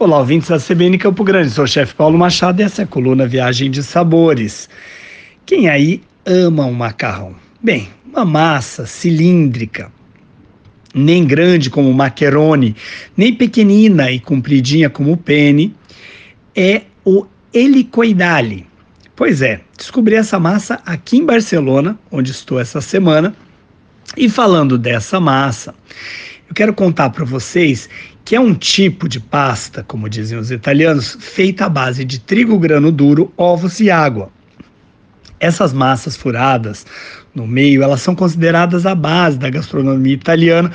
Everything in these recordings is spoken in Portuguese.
Olá, ouvintes da CBN Campo Grande. Sou o chefe Paulo Machado e essa é a coluna Viagem de Sabores. Quem aí ama um macarrão? Bem, uma massa cilíndrica, nem grande como o macaroni, nem pequenina e compridinha como o penne, é o helicoidale. Pois é, descobri essa massa aqui em Barcelona, onde estou essa semana. E falando dessa massa, eu quero contar para vocês que é um tipo de pasta, como dizem os italianos, feita à base de trigo grano duro, ovos e água. Essas massas furadas no meio, elas são consideradas a base da gastronomia italiana,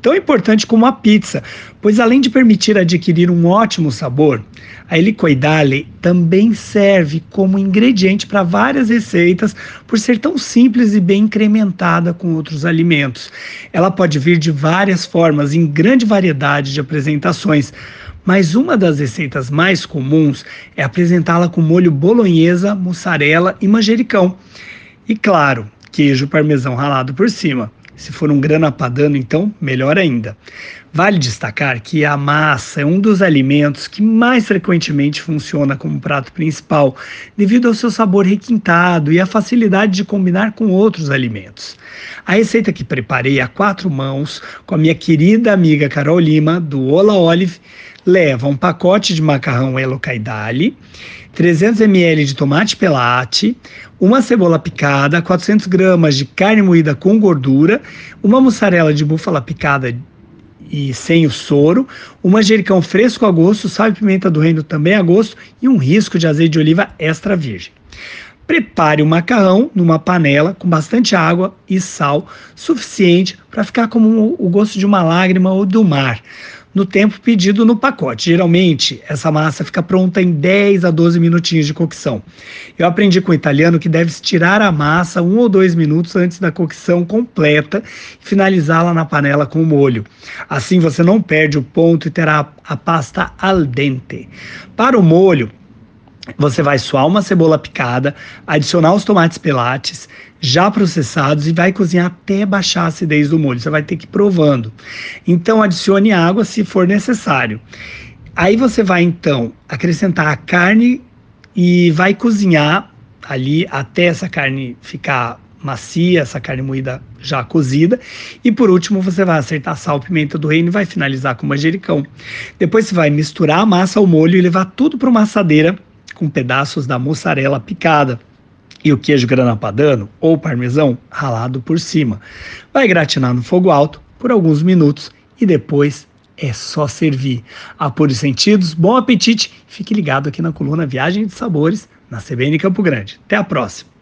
tão importante como a pizza, pois além de permitir adquirir um ótimo sabor, a helicoidale também serve como ingrediente para várias receitas por ser tão simples e bem incrementada com outros alimentos. Ela pode vir de várias formas, em grande variedade de apresentações, mas uma das receitas mais comuns é apresentá-la com molho bolonhesa, mussarela e manjericão. E claro, queijo parmesão ralado por cima. Se for um grana padano, então, melhor ainda. Vale destacar que a massa é um dos alimentos que mais frequentemente funciona como prato principal, devido ao seu sabor requintado e à facilidade de combinar com outros alimentos. A receita que preparei a quatro mãos com a minha querida amiga Carol Lima, do Ola Olive, leva um pacote de macarrão Elo Caidali, 300 ml de tomate pelate, uma cebola picada, 400 gramas de carne moída com gordura, uma mussarela de búfala picada e sem o soro, um manjericão fresco a gosto, sal e pimenta do reino também a gosto e um risco de azeite de oliva extra virgem. Prepare o macarrão numa panela com bastante água e sal, suficiente para ficar como o gosto de uma lágrima ou do mar no tempo pedido no pacote. Geralmente, essa massa fica pronta em 10 a 12 minutinhos de cocção. Eu aprendi com o italiano que deve-se tirar a massa um ou dois minutos antes da cocção completa e finalizá-la na panela com o molho. Assim você não perde o ponto e terá a pasta al dente. Para o molho, você vai suar uma cebola picada, adicionar os tomates pelates já processados e vai cozinhar até baixar a acidez do molho. Você vai ter que ir provando. Então adicione água se for necessário. Aí você vai então acrescentar a carne e vai cozinhar ali até essa carne ficar macia, essa carne moída já cozida. E por último, você vai acertar sal, pimenta do reino e vai finalizar com manjericão. Depois você vai misturar a massa ao molho e levar tudo para uma assadeira com pedaços da mussarela picada e o queijo grana padano ou parmesão ralado por cima. Vai gratinar no fogo alto por alguns minutos e depois é só servir. Apure os sentidos, bom apetite. Fique ligado aqui na coluna Viagem de Sabores na CBN Campo Grande. Até a próxima.